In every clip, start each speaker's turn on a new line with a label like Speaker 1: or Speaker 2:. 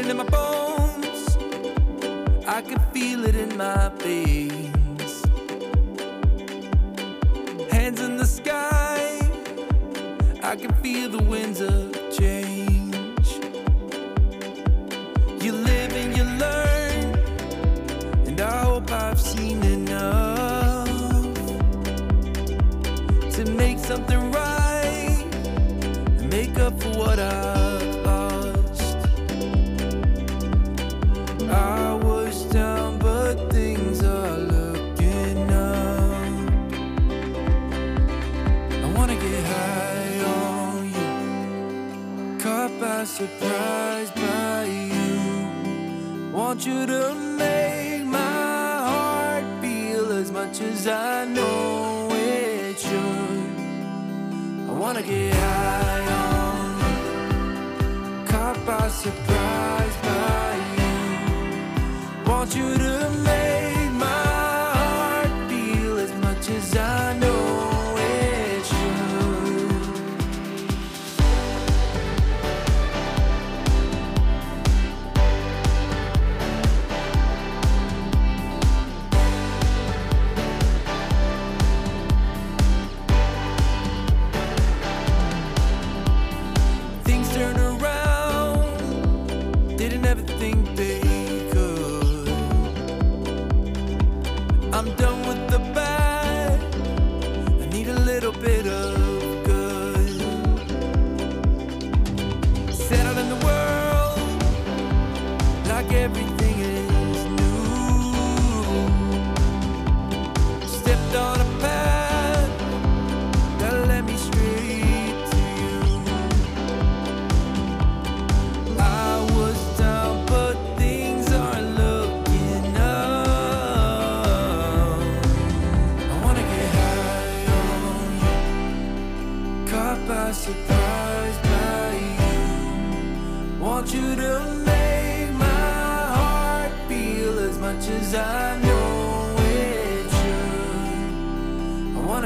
Speaker 1: It in my bones. I can feel it in my veins. Hands in the sky. I can feel the winds of change. Caught by you. Want you to make my heart feel as much as I know it should. I wanna get high on caught by surprise by you. Want you to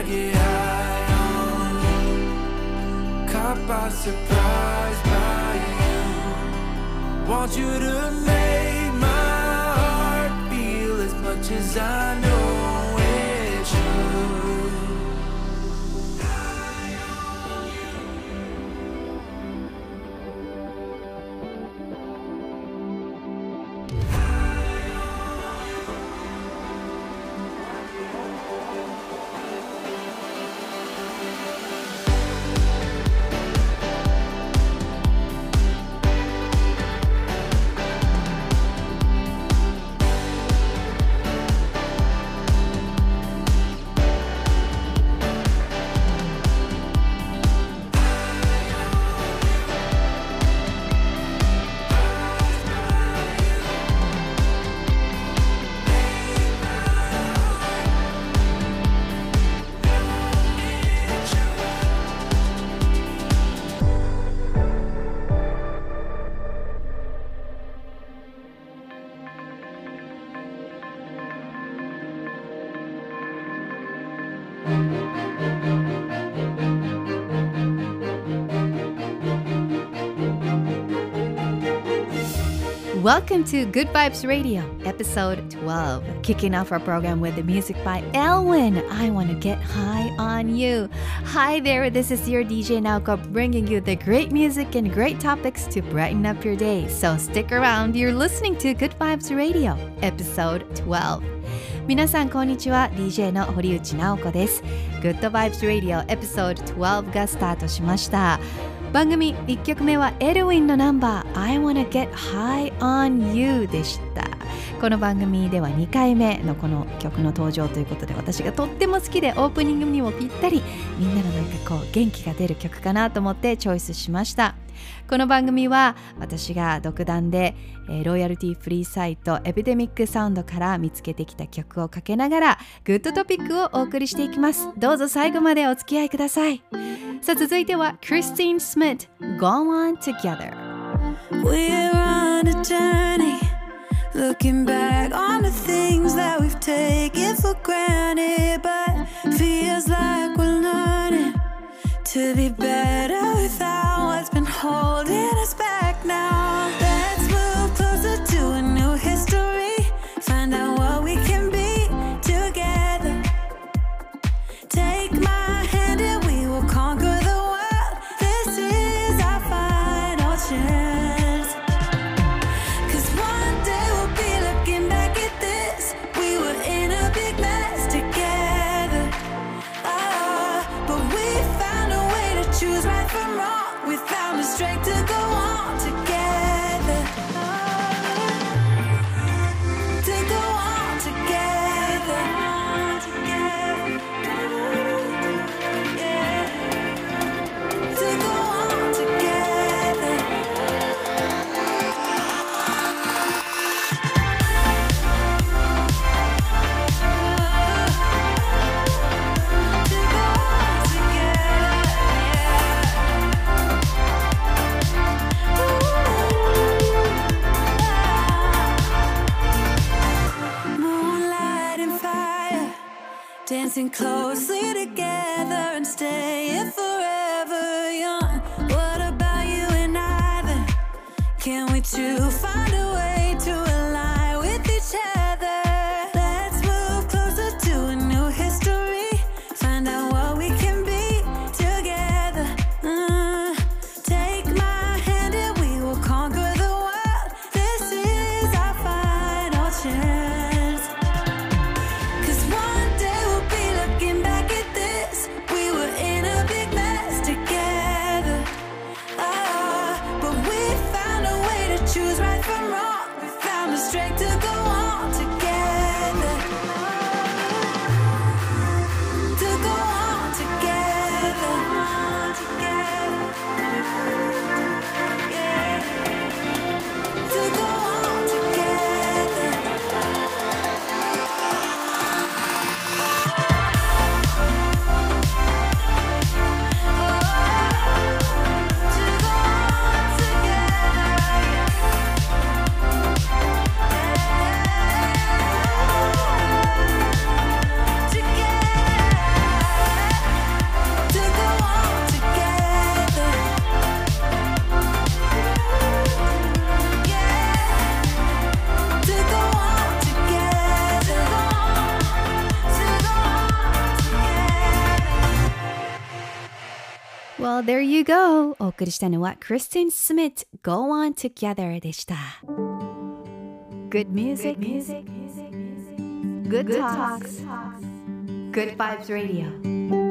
Speaker 1: get high on you caught by surprise by you. Want you to make my heart feel as much as I know
Speaker 2: Welcome to Good Vibes Radio, episode 12. Kicking off our program with the music by Elwin. I want to get high on you. Hi there, this is your DJ Naoko bringing you the great music and great topics to brighten up your day. So stick around. You're listening to Good Vibes Radio, episode 12. 皆さんこんにちは DJ の堀内直子です Good Vibes Radio Episode 12がスタートしました 番組1曲目はエルウィンのナンバー I wanna get high on you でした。この番組では2回目のこの曲の登場ということで私がとっても好きでオープニングにもぴったりみんなのなんかこう元気が出る曲かなと思ってチョイスしました。この番組は私が独断で、えーロイヤルティフリーサイトエピデミックサウンドから見つけてきた曲をかけながらグッドトピックをお送りしていきますどうぞ最後までお付き合いくださいさあ続いてはクリスティン・スミス Go On Together
Speaker 3: We're on a journey, looking back on the things that we've taken for granted, but feels like we're learning to be better without
Speaker 1: find a way Well,
Speaker 2: there you go. お送りしたのは Kristen Smith Go On Together でした。Good music, good talks, good vibes radio.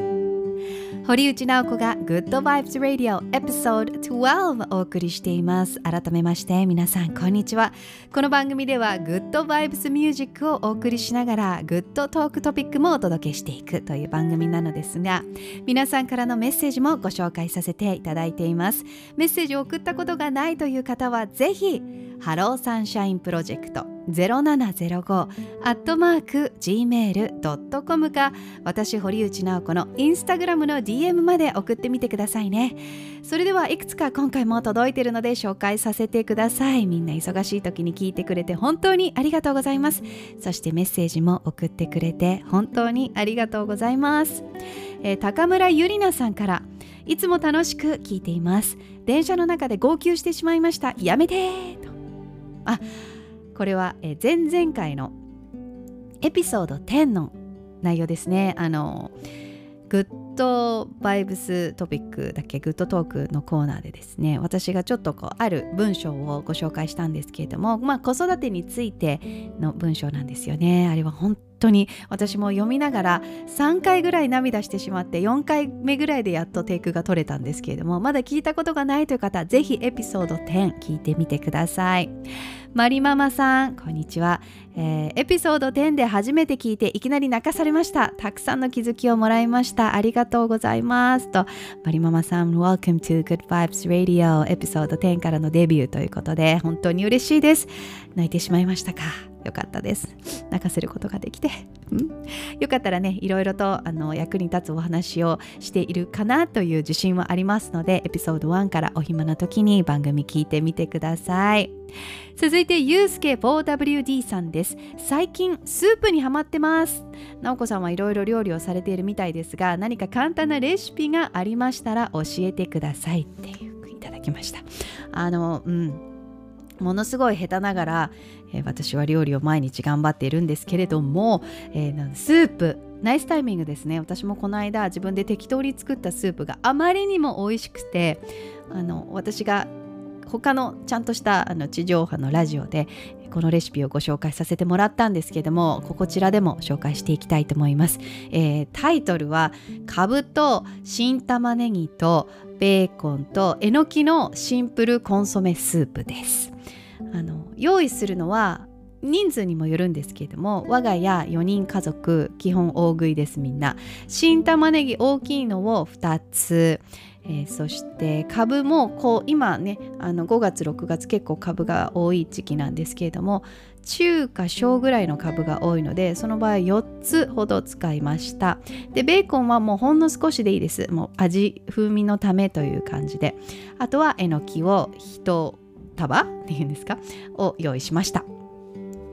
Speaker 2: 堀内直子が Good Vibes Radio Episode 12お送りしています。改めまして皆さんこんにちは。この番組では Good Vibes Music をお送りしながら Good Talk トピックもお届けしていくという番組なのですが皆さんからのメッセージもご紹介させていただいています。メッセージを送ったことがないという方はぜひ Hello Sunshine Project 0705アットマーク gmail.com か私堀内直子のインスタグラムの DM まで送ってみてくださいね。それではいくつか今回も届いているので紹介させてください。みんな忙しい時に聞いてくれて本当にありがとうございます。そしてメッセージも送ってくれて本当にありがとうございます、えー高村ゆりなさんからいつも楽しく聞いています。電車の中で号泣してしまいました。やめてーと。あこれは、え前々回のエピソード10の内容ですね。あのグッドバイブストピックだっけ？グッドトークのコーナーでですね。私がちょっとこうある文章をご紹介したんですけれどもまあ子育てについての文章なんですよね。あれは本当に私も読みながら3回ぐらい涙してしまって4回目ぐらいでやっとテイクが取れたんですけれどもまだ聞いたことがないという方ぜひエピソード10聞いてみてください。マリママさんこんにちは、えーエピソード10で初めて聞いていきなり泣かされました。たくさんの気づきをもらいました。ありがとうございます。とマリママさん Welcome to Good Vibes Radio エピソード10からのデビューということで本当に嬉しいです。泣いてしまいましたか。よかったです。泣かせることができて、よかったらねいろいろとあの役に立つお話をしているかなという自信はありますのでエピソード1からお暇な時に番組聞いてみてください。続いてゆうすけ 4WD さんです。最近スープにハマってます。なおこさんはいろいろ料理をされているみたいですが何か簡単なレシピがありましたら教えてくださいっていういただきました。あのうん。ものすごい下手ながら、えー私は料理を毎日頑張っているんですけれども、えースープナイスタイミングですね。私もこの間自分で適当に作ったスープがあまりにも美味しくてあの私が他のちゃんとしたあの地上波のラジオでこのレシピをご紹介させてもらったんですけどもこちらでも紹介していきたいと思います、えータイトルは「かぶと新玉ねぎとベーコンとえのきのシンプルコンソメスープ」です。あの用意するのは人数にもよるんですけれども我が家4人家族基本大食いですみんな。新玉ねぎ大きいのを2つ。えーそして株もこう今ねあの5月6月結構株が多い時期なんですけれども中か小ぐらいの株が多いのでその場合4つほど使いました。でベーコンはもうほんの少しでいいです。もう味風味のためという感じで。あとはえのきを1束っていうんですか？を用意しました。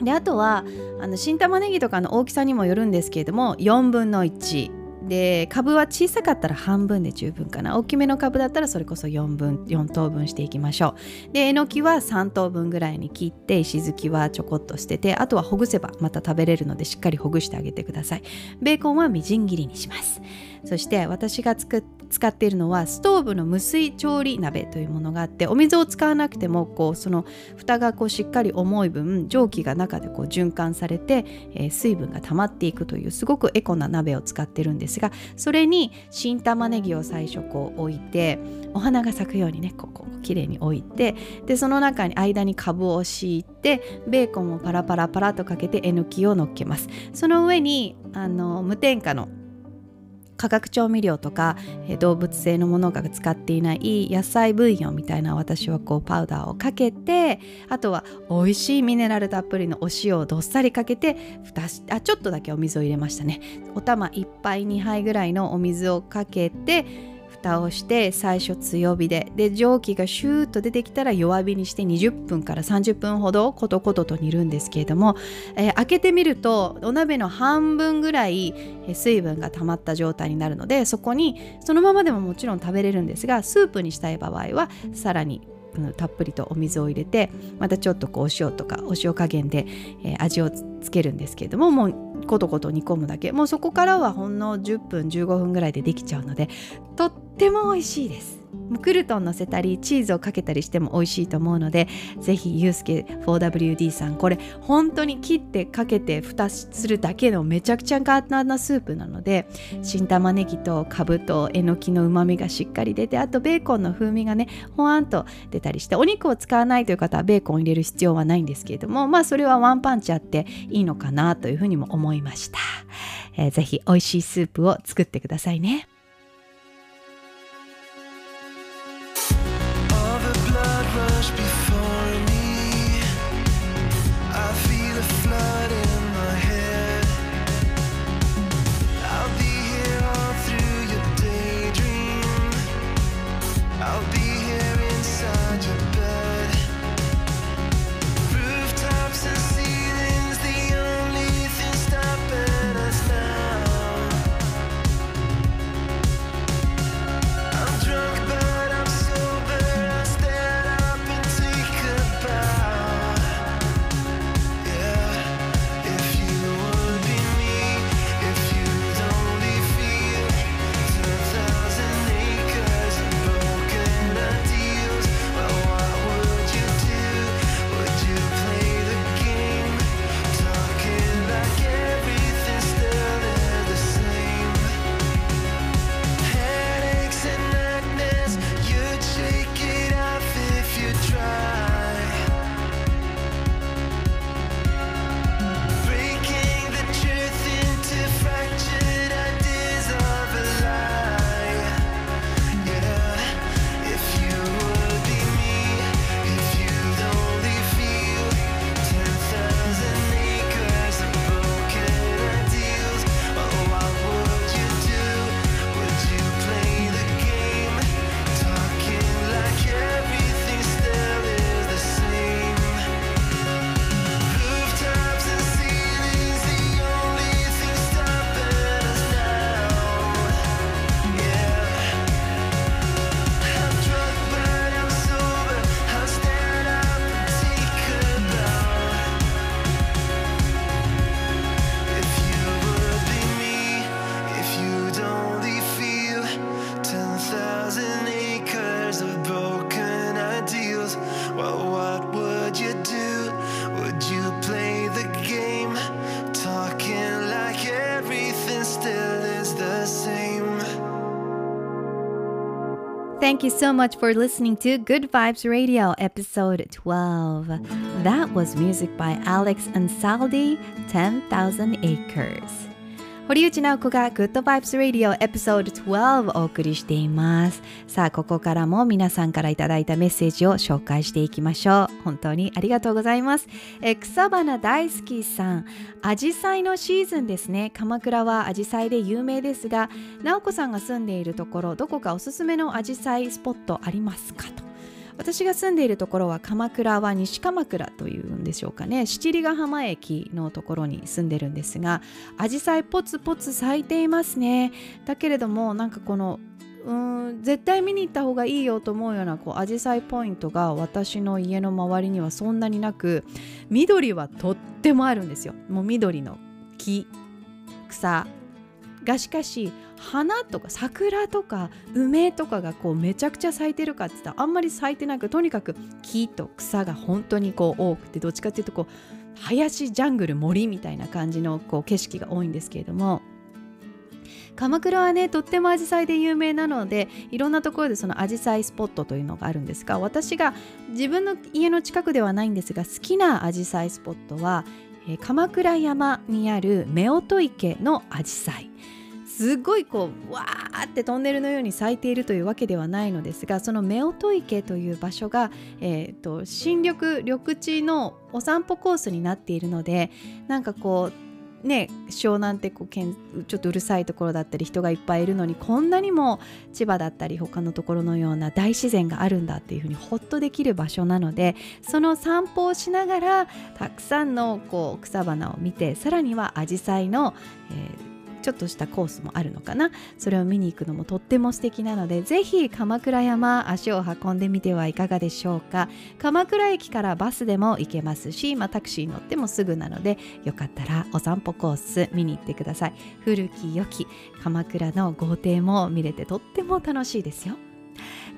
Speaker 2: であとはあの新玉ねぎとかの大きさにもよるんですけれども4分の1で株は小さかったら半分で十分かな。大きめの株だったらそれこそ4分4等分していきましょう。でえのきは3等分ぐらいに切って石突きはちょこっと捨ててあとはほぐせばまた食べれるのでしっかりほぐしてあげてください。ベーコンはみじん切りにします。そして私が使っているのはストーブの無水調理鍋というものがあってお水を使わなくてもこうその蓋がこうしっかり重い分蒸気が中でこう循環されて、えー、水分が溜まっていくというすごくエコな鍋を使ってるんですがそれに新玉ねぎを最初こう置いてお花が咲くようにねここきれいに置いてでその中に間にかぶを敷いてベーコンをパラパラパラとかけてえのきをのっけます。その上にあの無添加の化学調味料とか、え動物性のものが使っていない野菜ブイヨンみたいな私はこうパウダーをかけてあとは美味しいミネラルたっぷりのお塩をどっさりかけて蓋しあちょっとだけお水を入れましたね。お玉1杯2杯ぐらいのお水をかけて蓋をして最初強火で。で蒸気がシューッと出てきたら弱火にして20分から30分ほどコトコトと煮るんですけれども、えー、開けてみるとお鍋の半分ぐらい水分が溜まった状態になるのでそこにそのままでももちろん食べれるんですがスープにしたい場合はさらにたっぷりとお水を入れてまたちょっとこうお塩とかお塩加減で、えー、味をつけるんですけれどももうコトコト煮込むだけ。もうそこからはほんの10分15分ぐらいでできちゃうのでとっても美味しいです。クルトン乗せたりチーズをかけたりしても美味しいと思うのでぜひユースケ 4WD さんこれ本当に切ってかけて蓋するだけのめちゃくちゃ簡単なスープなので新玉ねぎとかぶとえのきのうまみがしっかり出てあとベーコンの風味がねほわんと出たりしてお肉を使わないという方はベーコン入れる必要はないんですけれどもまあそれはワンパンチあっていいのかなというふうにも思いました、えー、ぜひ美味しいスープを作ってくださいね「Thank you so much for listening to Good Vibes Radio episode 12. That was music by Alex Ansaldi, 10,000 Acres. 堀内直子が Good Vibes Radio Episode 12をお送りしています。さあここからも皆さんからいただいたメッセージを紹介していきましょう。本当にありがとうございます。え草花大好きさん。アジサイのシーズンですね。鎌倉はアジサイで有名ですが直子さんが住んでいるところどこかおすすめのアジサイスポットありますかと。私が住んでいるところは鎌倉は西鎌倉というんでしょうかね。七里ヶ浜駅のところに住んでるんですが紫陽花ポツポツ咲いていますね。だけれどもなんかこのうん絶対見に行った方がいいよと思うようなこうアジサイポイントが私の家の周りにはそんなになく緑はとってもあるんですよ。もう緑の木草。がしかし花とか桜とか梅とかがこうめちゃくちゃ咲いてるかって言ったらあんまり咲いてなくとにかく木と草が本当にこう多くてどっちかっていうとこう林ジャングル森みたいな感じのこう景色が多いんですけれども鎌倉はねとってもアジサイで有名なのでいろんなところでそのアジサイスポットというのがあるんですが私が自分の家の近くではないんですが好きなアジサイスポットは、えー、鎌倉山にある夫婦池のアジサイすごいこうわーってトンネルのように咲いているというわけではないのですがその夫婦池という場所が、えーと、新緑緑地のお散歩コースになっているのでなんかこうね湘南ってこうけんちょっとうるさいところだったり人がいっぱいいるのにこんなにも千葉だったり他のところのような大自然があるんだっていうふうにほっとできる場所なのでその散歩をしながらたくさんのこう草花を見てさらにはアジサイの、えーちょっとしたコースもあるのかな。それを見に行くのもとっても素敵なのでぜひ鎌倉山足を運んでみてはいかがでしょうか。鎌倉駅からバスでも行けますし、まあ、タクシー乗ってもすぐなのでよかったらお散歩コース見に行ってください。古き良き鎌倉の豪邸も見れてとっても楽しいですよ。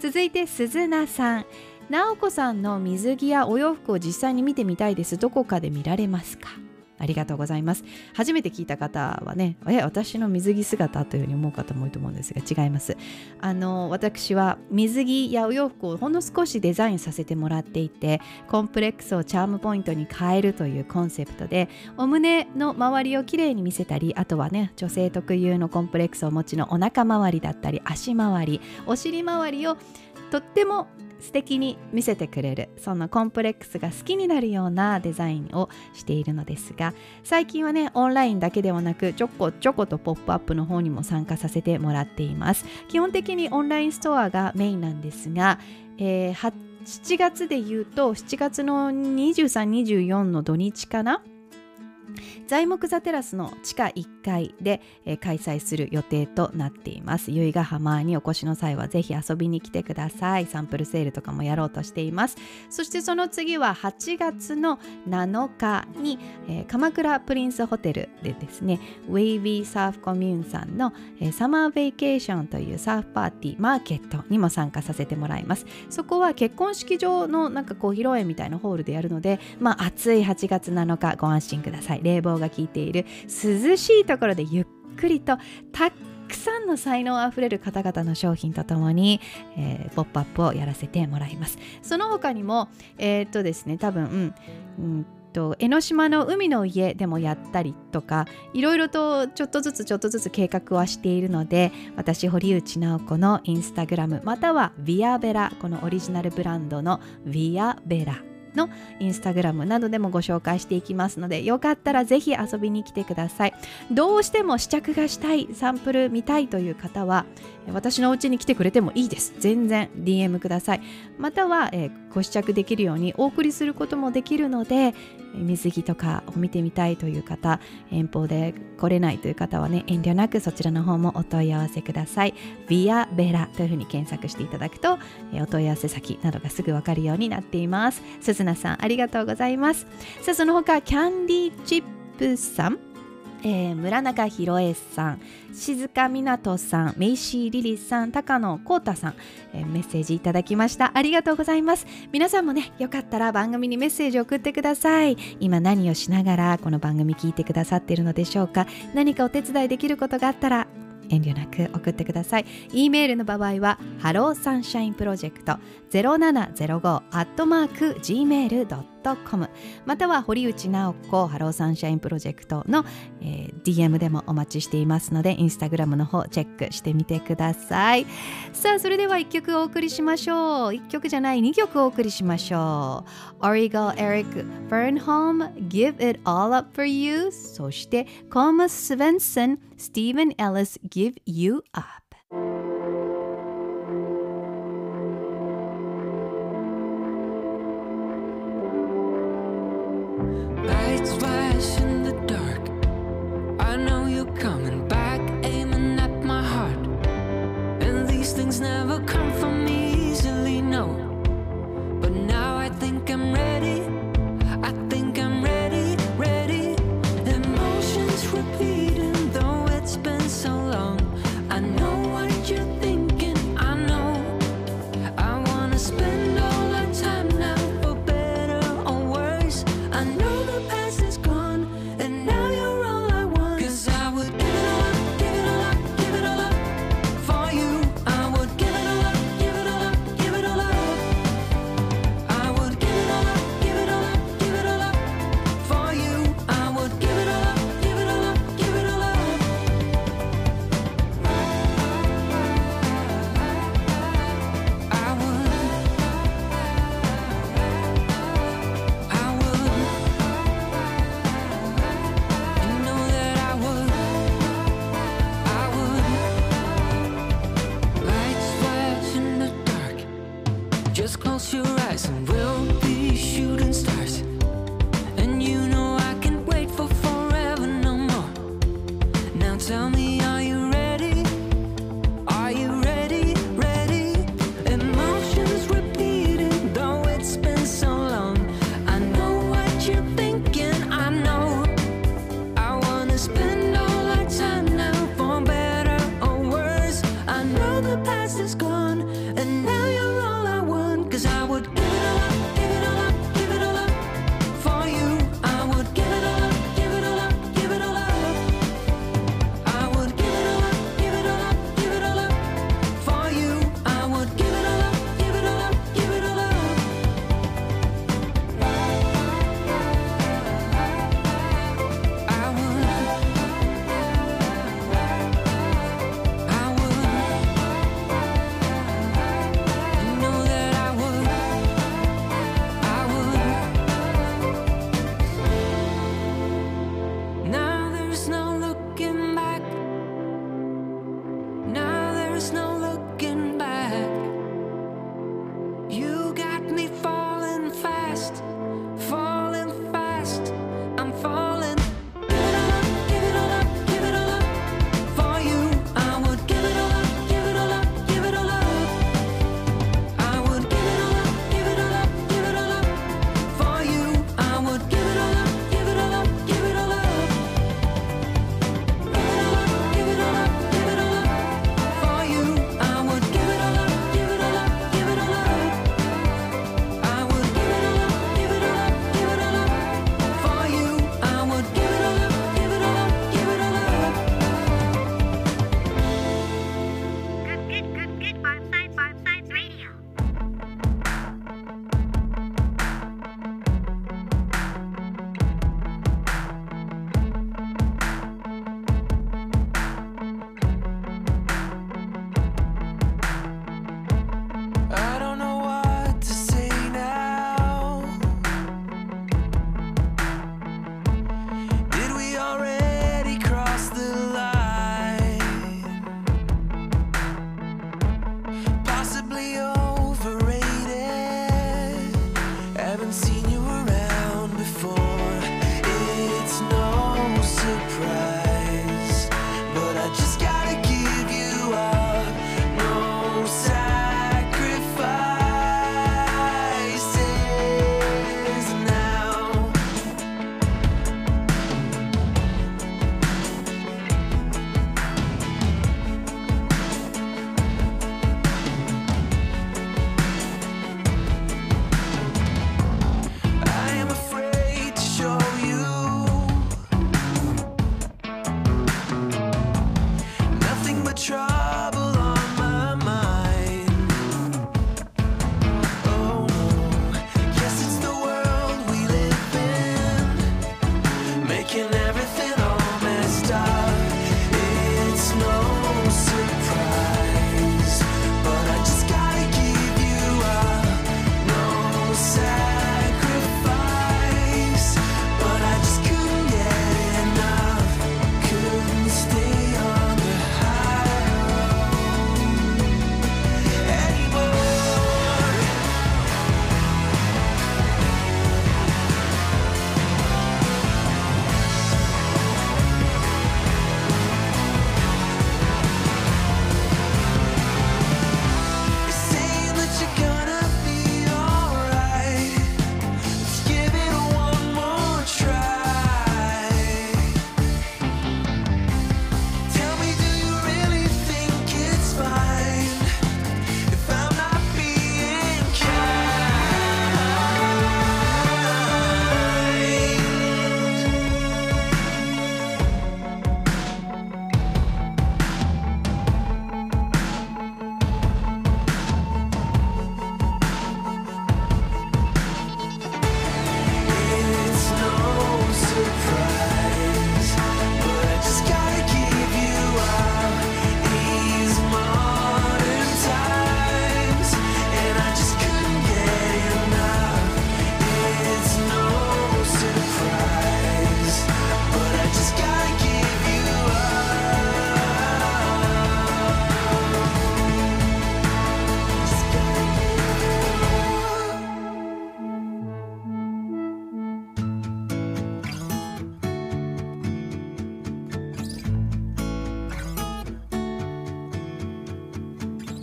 Speaker 2: 続いて鈴名さん。直子さんの水着やお洋服を実際に見てみたいです。どこかで見られますか？ありがとうございます。初めて聞いた方はね、え、私の水着姿というふうに思う方も多いと思うんですが、違います。あの、私は水着やお洋服をほんの少しデザインさせてもらっていて、コンプレックスをチャームポイントに変えるというコンセプトで、お胸の周りをきれいに見せたり、あとはね、女性特有のコンプレックスをお持ちのお腹周りだったり、足周り、お尻周りをとっても素敵に見せてくれるそのコンプレックスが好きになるようなデザインをしているのですが最近はねオンラインだけではなくちょこちょことポップアップの方にも参加させてもらっています。基本的にオンラインストアがメインなんですが、えー、7月で言うと7月の2324の土日かな材木座テラスの地下1階で、えー、開催する予定となっています。由比ヶ浜にお越しの際はぜひ遊びに来てください。サンプルセールとかもやろうとしています。そしてその次は8月の7日に、えー、鎌倉プリンスホテルでですねウェイビーサーフコミューンさんの、えー、サマーベイケーションというサーフパーティーマーケットにも参加させてもらいます。そこは結婚式場のなんかこう披露宴みたいなホールでやるのでまあ暑い8月7日ご安心ください。冷房が効いている涼しいところでゆっくりとたくさんの才能あふれる方々の商品とともに、えー、ポップアップをやらせてもらいます。その他にもえー、っとですね多分、うん、と江ノ島の海の家でもやったりとかいろいろとちょっとずつちょっとずつ計画はしているので私堀内直子のインスタグラムまたはヴィアベラこのオリジナルブランドのヴィアベラのインスタグラムなどでもご紹介していきますのでよかったらぜひ遊びに来てください。どうしても試着がしたいサンプル見たいという方は私のお家に来てくれてもいいです。全然 DM ください。または、えー、ご試着できるようにお送りすることもできるので水着とかを見てみたいという方遠方で来れないという方はね遠慮なくそちらの方もお問い合わせください。ビアベラというふうに検索していただくとお問い合わせ先などがすぐわかるようになっています。鈴名さんありがとうございます。さあその他キャンディーチップさん。えー、村中宏恵さん静香湊さんメイシーリリーさん高野浩太さん、えー、メッセージいただきました。ありがとうございます。皆さんもねよかったら番組にメッセージを送ってください。今何をしながらこの番組聞いてくださっているのでしょうか。何かお手伝いできることがあったら遠慮なく送ってください。e メールの場合は、 Hello Sunshine Project 0705アットマーク gmail.com または堀内直子 Hello Sunshine Project の、えー、DM でもお待ちしていますので、インスタグラムの方チェックしてみてください。さあ、それでは1曲お送りしましょう。1曲じゃない2曲お送りしましょう。オリゴ・エリック・フェルンホーム Give It All Up For You そしてコーマス・スヴェンソン Stephen Ellis Give You Up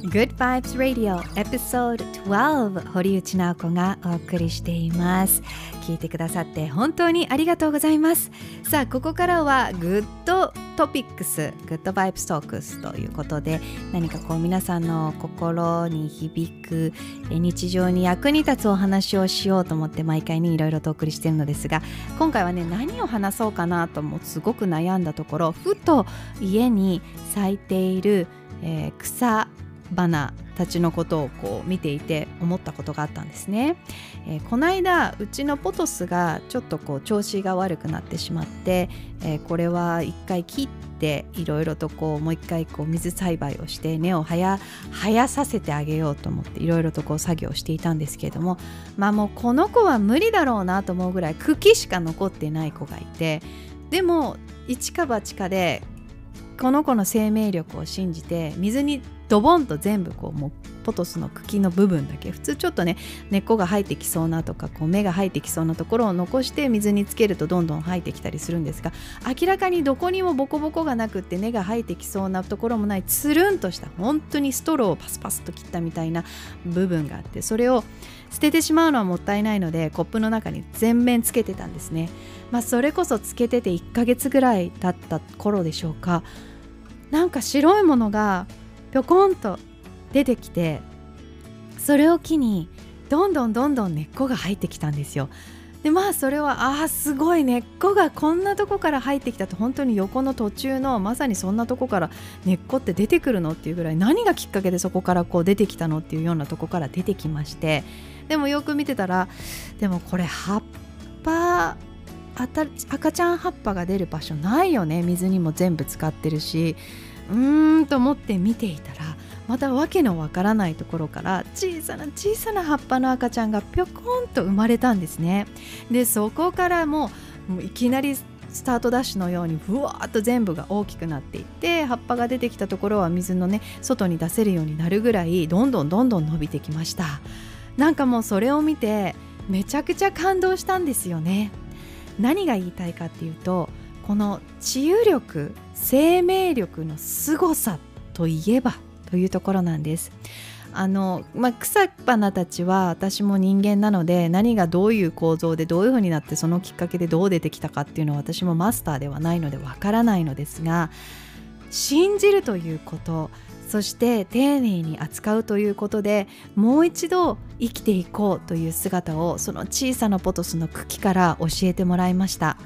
Speaker 2: Good Vibes Radio Episode 12堀内直子がお送りしています。聞いてくださって本当にありがとうございます。さあここからはグッドトピックスグッドバイブストークスということで何かこう皆さんの心に響く日常に役に立つお話をしようと思って毎回にいろいろとお送りしているのですが今回はね何を話そうかなともすごく悩んだところふと家に咲いている、えー、草花たちのことをこう見ていて思ったことがあったんですね、えー、この間うちのポトスがちょっとこう調子が悪くなってしまって、えー、これは一回切っていろいろとこうもう一回こう水栽培をして根を生やさせてあげようと思っていろいろとこう作業していたんですけれどもまあもうこの子は無理だろうなと思うぐらい茎しか残ってない子がいてでも一か八かでこの子の生命力を信じて水にドボンと全部こうもうポトスの茎の部分だけ普通ちょっとね根っこが生えてきそうなとかこう芽が生えてきそうなところを残して水につけるとどんどん生えてきたりするんですが明らかにどこにもボコボコがなくって根が生えてきそうなところもないつるんとした本当にストローをパスパスと切ったみたいな部分があってそれを捨ててしまうのはもったいないのでコップの中に全面つけてたんですね。まあ、それこそつけてて1ヶ月ぐらい経った頃でしょうかなんか白いものがぴょこんと出てきてそれを機にどんどんどんどん根っこが入ってきたんですよ。でまあそれはああすごい根っこがこんなとこから入ってきたと本当に横の途中のまさにそんなとこから根っこって出てくるのっていうぐらい何がきっかけでそこからこう出てきたのっていうようなとこから出てきましてでもよく見てたらでもこれ葉っぱ赤ちゃん葉っぱが出る場所ないよね水にも全部使ってるしうーんと思って見ていたらまた訳のわからないところから小さな小さな葉っぱの赤ちゃんがぴょこんと生まれたんですね。でそこからもういきなりスタートダッシュのようにふわーっと全部が大きくなっていって葉っぱが出てきたところは水のね外に出せるようになるぐらいどんどんどんどん伸びてきました。なんかもうそれを見てめちゃくちゃ感動したんですよね。何が言いたいかっていうとこの治癒力生命力の凄さといえばというところなんです。あの、まあ、草花たちは私も人間なので何がどういう構造でどういうふうになってそのきっかけでどう出てきたかっていうのは私もマスターではないのでわからないのですが信じるということそして丁寧に扱うということでもう一度生きていこうという姿をその小さなポトスの茎から教えてもらいました。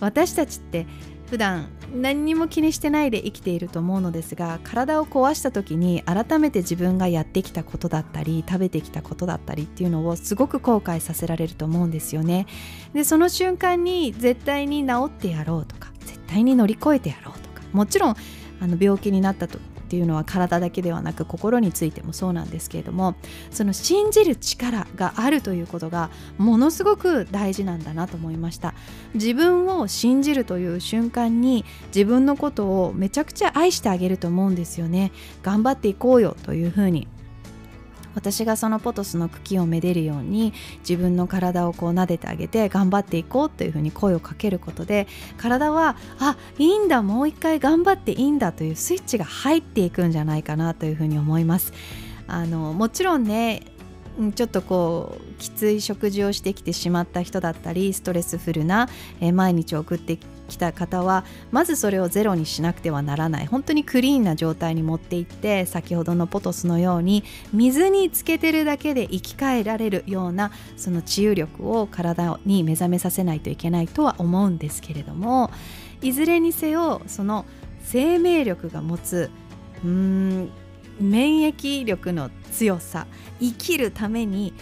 Speaker 2: 私たちって普段何にも気にしてないで生きていると思うのですが体を壊した時に改めて自分がやってきたことだったり食べてきたことだったりっていうのをすごく後悔させられると思うんですよね。でその瞬間に絶対に治ってやろうとか絶対に乗り越えてやろうとかもちろんあの病気になったとっていうのは体だけではなく心についてもそうなんですけれどもその信じる力があるということがものすごく大事なんだなと思いました。自分を信じるという瞬間に自分のことをめちゃくちゃ愛してあげると思うんですよね。頑張っていこうよというふうに。私がそのポトスの茎をめでるように自分の体をこう撫でてあげて頑張っていこうというふうに声をかけることで体はあいいんだもう一回頑張っていいんだというスイッチが入っていくんじゃないかなというふうに思います。あのもちろんねちょっとこうきつい食事をしてきてしまった人だったりストレスフルな、え毎日を送ってきた方はまずそれをゼロにしなくてはならない。本当にクリーンな状態に持っていって先ほどのポトスのように水につけてるだけで生き返られるようなその治癒力を体に目覚めさせないといけないとは思うんですけれどもいずれにせよその生命力が持つうーん免疫力の強さ生きるために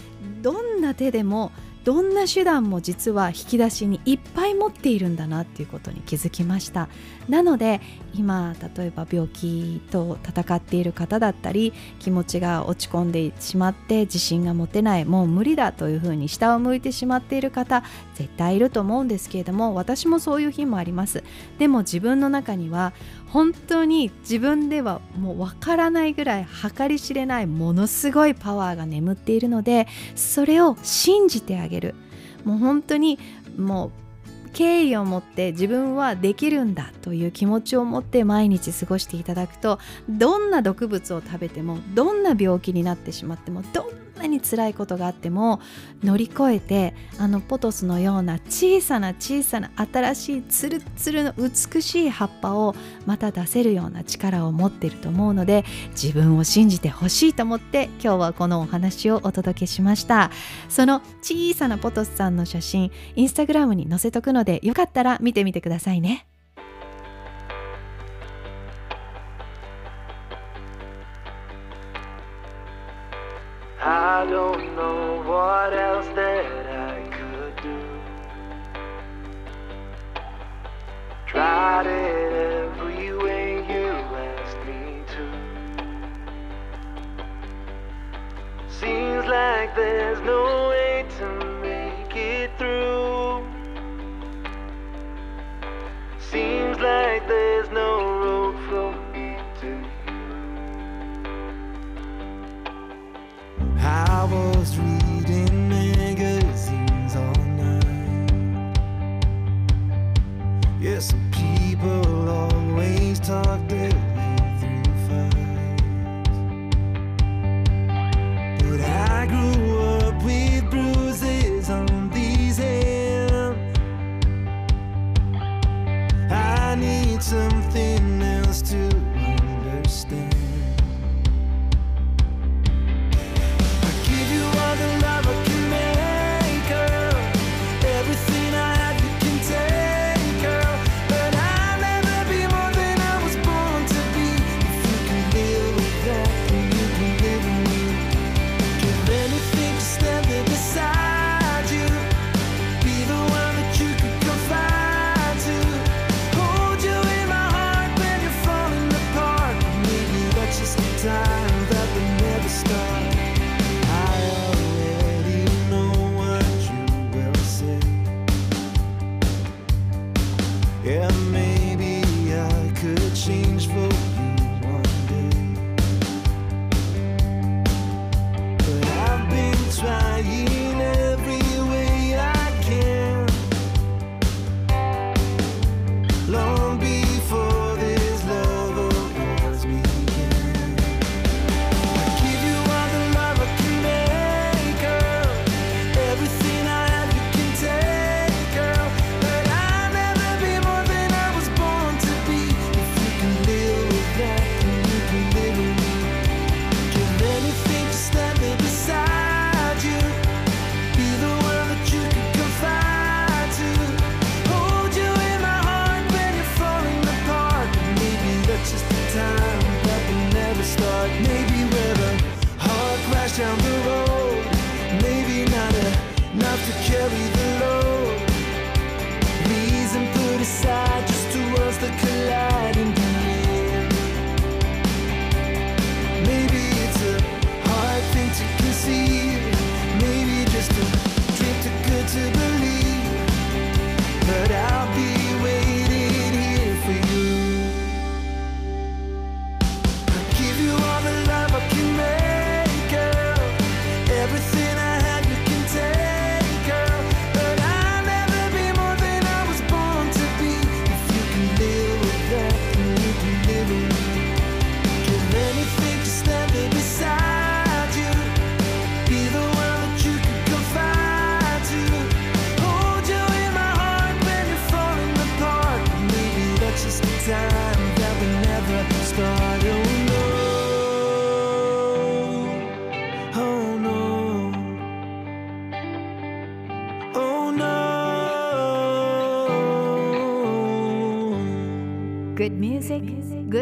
Speaker 2: どんな手でもどんな手段も実は引き出しにいっぱい持っているんだなっていうことに気づきました。なので今例えば病気と戦っている方だったり気持ちが落ち込んでしまって自信が持てないもう無理だというふうに下を向いてしまっている方絶対いると思うんですけれども私もそういう日もあります。でも自分の中には本当に自分ではもうわからないぐらい計り知れないものすごいパワーが眠っているのでそれを信じてあげる。もう本当にもう敬意を持って自分はできるんだという気持ちを持って毎日過ごしていただくとどんな毒物を食べてもどんな病気になってしまってもどんんなに辛いことがあっても乗り越えてあのポトスのような小さな小さな新しいツルツルの美しい葉っぱをまた出せるような力を持ってると思うので自分を信じてほしいと思って今日はこのお話をお届けしましたその小さなポトスさんの写真インスタグラムに載せとくのでよかったら見てみてくださいね。
Speaker 4: I don't know what else that I could do. Tried it every way you asked me to. Seems like there's no way to make it through. Seems like there's no I was reading magazines all night. Yeah, some people always talk.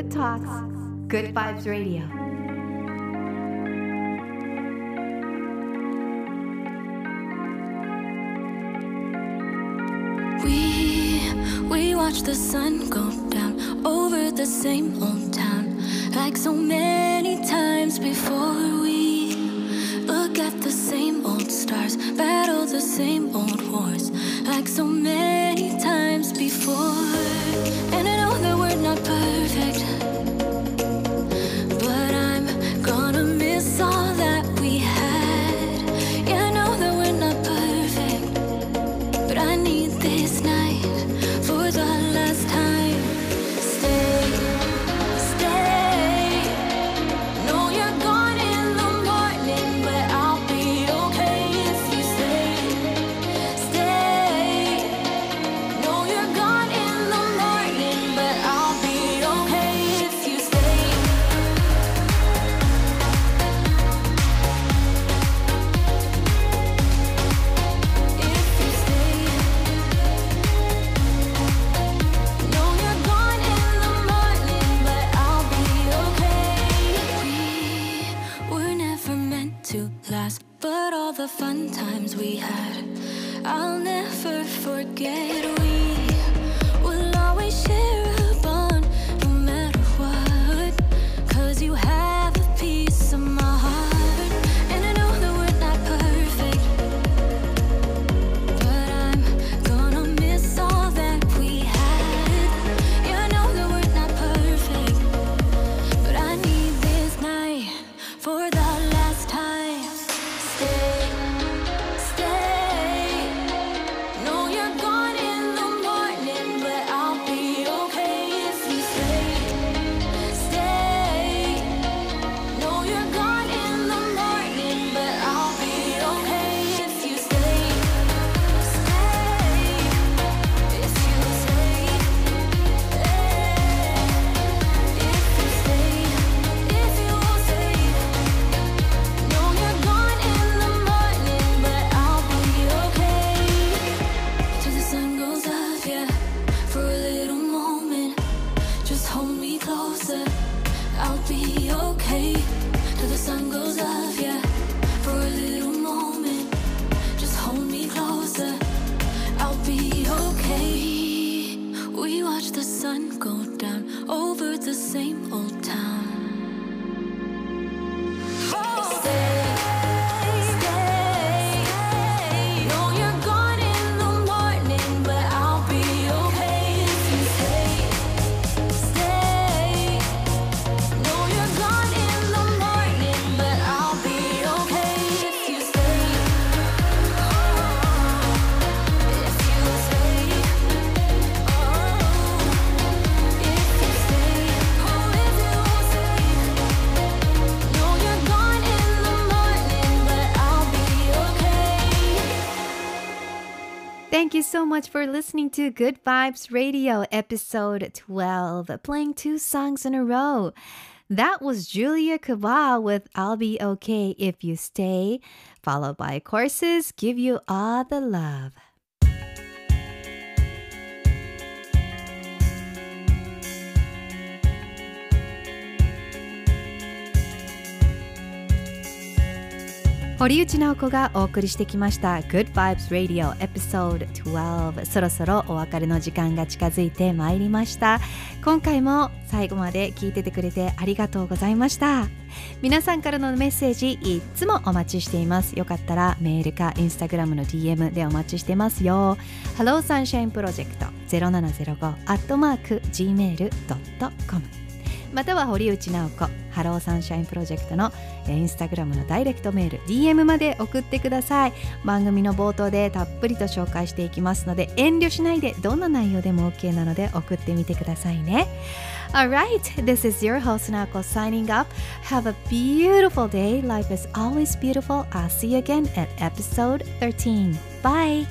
Speaker 4: Good
Speaker 2: Talks, Good Vibes Radio.
Speaker 1: We we watch the sun go down over the same old town.
Speaker 2: Much for listening to Good Vibes Radio episode 12, playing two songs in a row. That was Julia Cabal with I'll Be Okay If You Stay, followed by Courses Give You All the Love. 堀内直子がお送りしてきました Good Vibes Radio Episode 12そろそろお別れの時間が近づいてまいりました。今回も最後まで聞いててくれてありがとうございました。皆さんからのメッセージいつもお待ちしています。よかったらメールかインスタグラムの DM でお待ちしてますよ。Hello Sunshine Project 0705 アットマーク gmail.com または堀内直子 Hello Sunshine Project のインスタグラムのダイレクトメール DM まで送ってください番組の冒頭でたっぷりと紹介していきますので遠慮しないでどんな内容でも OK なので送ってみてくださいね Alright, this is your host Nako signing up. Have a beautiful day. Life is always beautiful. I'll see you again at episode 13. Bye.